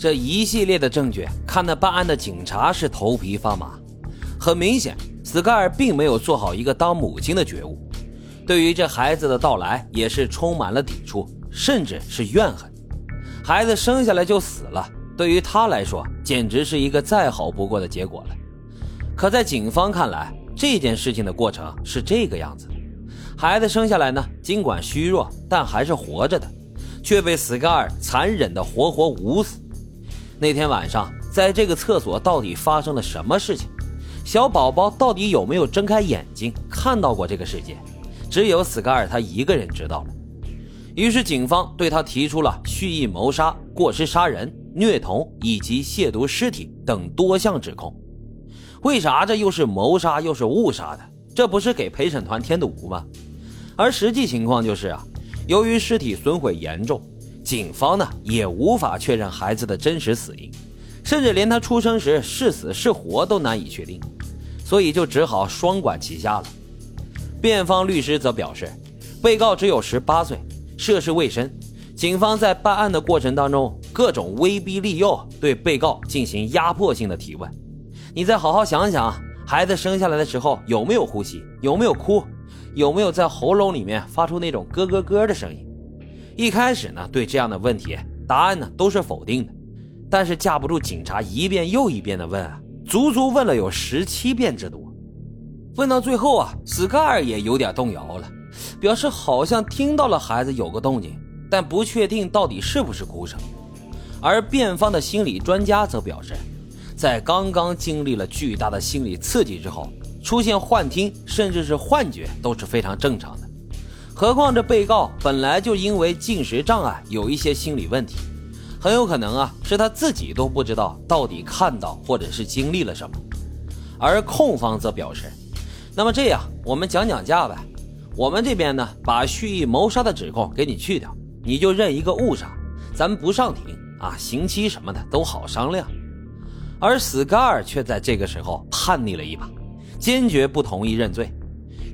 这一系列的证据看得办案的警察是头皮发麻。很明显，斯盖尔并没有做好一个当母亲的觉悟，对于这孩子的到来也是充满了抵触，甚至是怨恨。孩子生下来就死了，对于他来说简直是一个再好不过的结果了。可在警方看来，这件事情的过程是这个样子：孩子生下来呢，尽管虚弱，但还是活着的。却被斯盖尔残忍的活活捂死。那天晚上，在这个厕所到底发生了什么事情？小宝宝到底有没有睁开眼睛看到过这个世界？只有斯卡尔他一个人知道了。于是，警方对他提出了蓄意谋杀、过失杀人、虐童以及亵渎尸体等多项指控。为啥这又是谋杀又是误杀的？这不是给陪审团添堵吗？而实际情况就是啊。由于尸体损毁严重，警方呢也无法确认孩子的真实死因，甚至连他出生时是死是活都难以确定，所以就只好双管齐下了。辩方律师则表示，被告只有十八岁，涉世未深，警方在办案的过程当中各种威逼利诱，对被告进行压迫性的提问。你再好好想想，孩子生下来的时候有没有呼吸，有没有哭？有没有在喉咙里面发出那种咯咯咯的声音？一开始呢，对这样的问题，答案呢都是否定的。但是架不住警察一遍又一遍的问啊，足足问了有十七遍之多。问到最后啊，斯盖尔也有点动摇了，表示好像听到了孩子有个动静，但不确定到底是不是哭声。而辩方的心理专家则表示，在刚刚经历了巨大的心理刺激之后。出现幻听甚至是幻觉都是非常正常的，何况这被告本来就因为进食障碍有一些心理问题，很有可能啊是他自己都不知道到底看到或者是经历了什么。而控方则表示，那么这样我们讲讲价呗，我们这边呢把蓄意谋杀的指控给你去掉，你就认一个误杀，咱不上庭啊，刑期什么的都好商量。而斯盖尔却在这个时候叛逆了一把。坚决不同意认罪。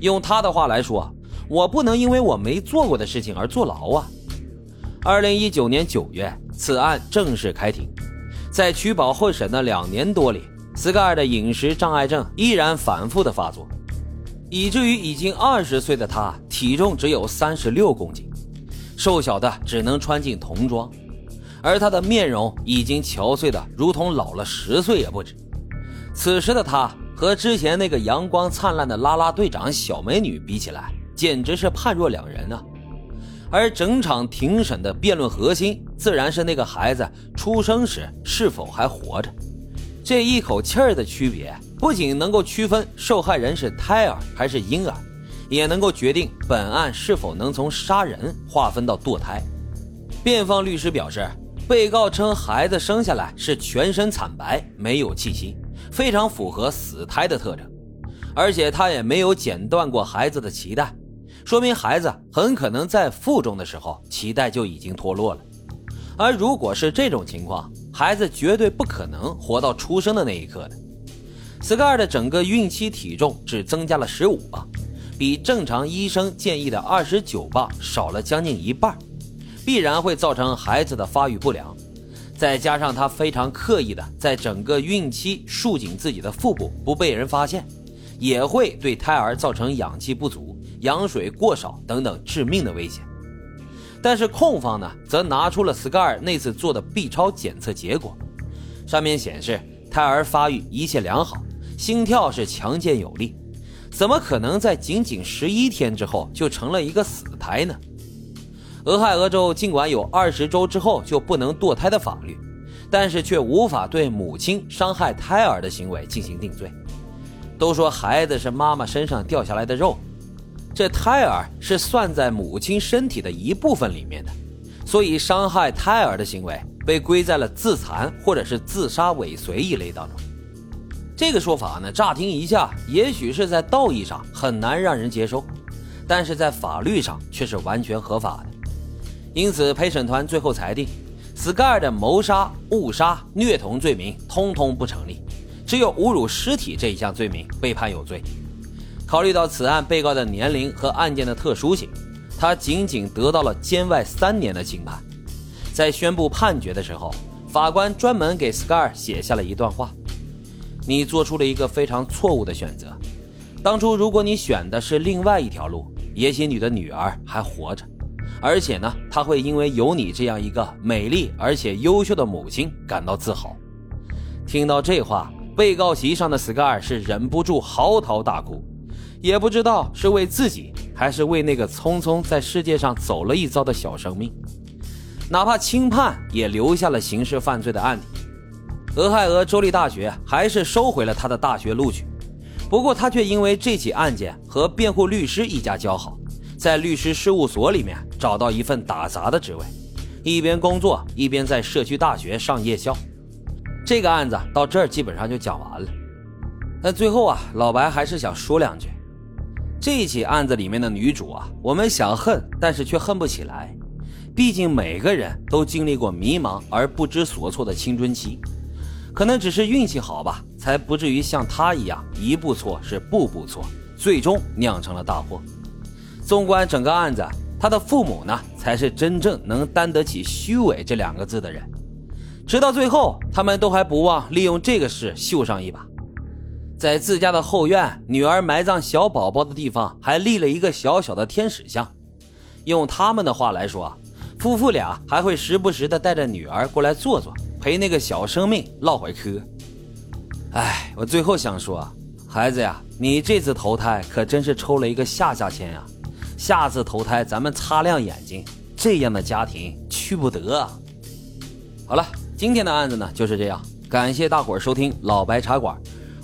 用他的话来说，我不能因为我没做过的事情而坐牢啊！二零一九年九月，此案正式开庭。在取保候审的两年多里，斯盖尔的饮食障碍症依然反复的发作，以至于已经二十岁的他体重只有三十六公斤，瘦小的只能穿进童装，而他的面容已经憔悴的如同老了十岁也不止。此时的他。和之前那个阳光灿烂的拉拉队长小美女比起来，简直是判若两人啊！而整场庭审的辩论核心，自然是那个孩子出生时是否还活着。这一口气儿的区别，不仅能够区分受害人是胎儿还是婴儿，也能够决定本案是否能从杀人划分到堕胎。辩方律师表示，被告称孩子生下来是全身惨白，没有气息。非常符合死胎的特征，而且他也没有剪断过孩子的脐带，说明孩子很可能在腹中的时候脐带就已经脱落了。而如果是这种情况，孩子绝对不可能活到出生的那一刻的。斯盖尔的整个孕期体重只增加了十五磅，比正常医生建议的二十九磅少了将近一半，必然会造成孩子的发育不良。再加上他非常刻意的在整个孕期束紧自己的腹部，不被人发现，也会对胎儿造成氧气不足、羊水过少等等致命的危险。但是控方呢，则拿出了斯盖尔那次做的 B 超检测结果，上面显示胎儿发育一切良好，心跳是强健有力，怎么可能在仅仅十一天之后就成了一个死胎呢？俄亥俄州尽管有二十周之后就不能堕胎的法律，但是却无法对母亲伤害胎儿的行为进行定罪。都说孩子是妈妈身上掉下来的肉，这胎儿是算在母亲身体的一部分里面的，所以伤害胎儿的行为被归在了自残或者是自杀尾随一类当中。这个说法呢，乍听一下也许是在道义上很难让人接受，但是在法律上却是完全合法的。因此，陪审团最后裁定，斯盖尔的谋杀、误杀、虐童罪名通通不成立，只有侮辱尸体这一项罪名被判有罪。考虑到此案被告的年龄和案件的特殊性，他仅仅得到了监外三年的轻判。在宣布判决的时候，法官专门给斯盖尔写下了一段话：“你做出了一个非常错误的选择。当初如果你选的是另外一条路，也许你的女儿还活着，而且呢，她会因为有你这样一个美丽而且优秀的母亲感到自豪。”听到这话，被告席上的斯盖尔是忍不住嚎啕大哭，也不知道是为自己还是为那个匆匆在世界上走了一遭的小生命。哪怕轻判，也留下了刑事犯罪的案底。俄亥俄州立大学还是收回了他的大学录取，不过他却因为这起案件和辩护律师一家交好，在律师事务所里面找到一份打杂的职位，一边工作一边在社区大学上夜校。这个案子到这儿基本上就讲完了。但最后啊，老白还是想说两句：这起案子里面的女主啊，我们想恨，但是却恨不起来。毕竟每个人都经历过迷茫而不知所措的青春期，可能只是运气好吧，才不至于像他一样一步错是步步错，最终酿成了大祸。纵观整个案子，他的父母呢，才是真正能担得起“虚伪”这两个字的人。直到最后，他们都还不忘利用这个事秀上一把，在自家的后院，女儿埋葬小宝宝的地方还立了一个小小的天使像。用他们的话来说。夫妇俩还会时不时的带着女儿过来坐坐，陪那个小生命唠会嗑。哎，我最后想说，孩子呀，你这次投胎可真是抽了一个下下签呀！下次投胎咱们擦亮眼睛，这样的家庭去不得。好了，今天的案子呢就是这样，感谢大伙儿收听老白茶馆，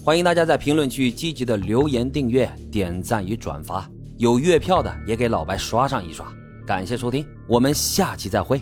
欢迎大家在评论区积极的留言、订阅、点赞与转发，有月票的也给老白刷上一刷。感谢收听，我们下期再会。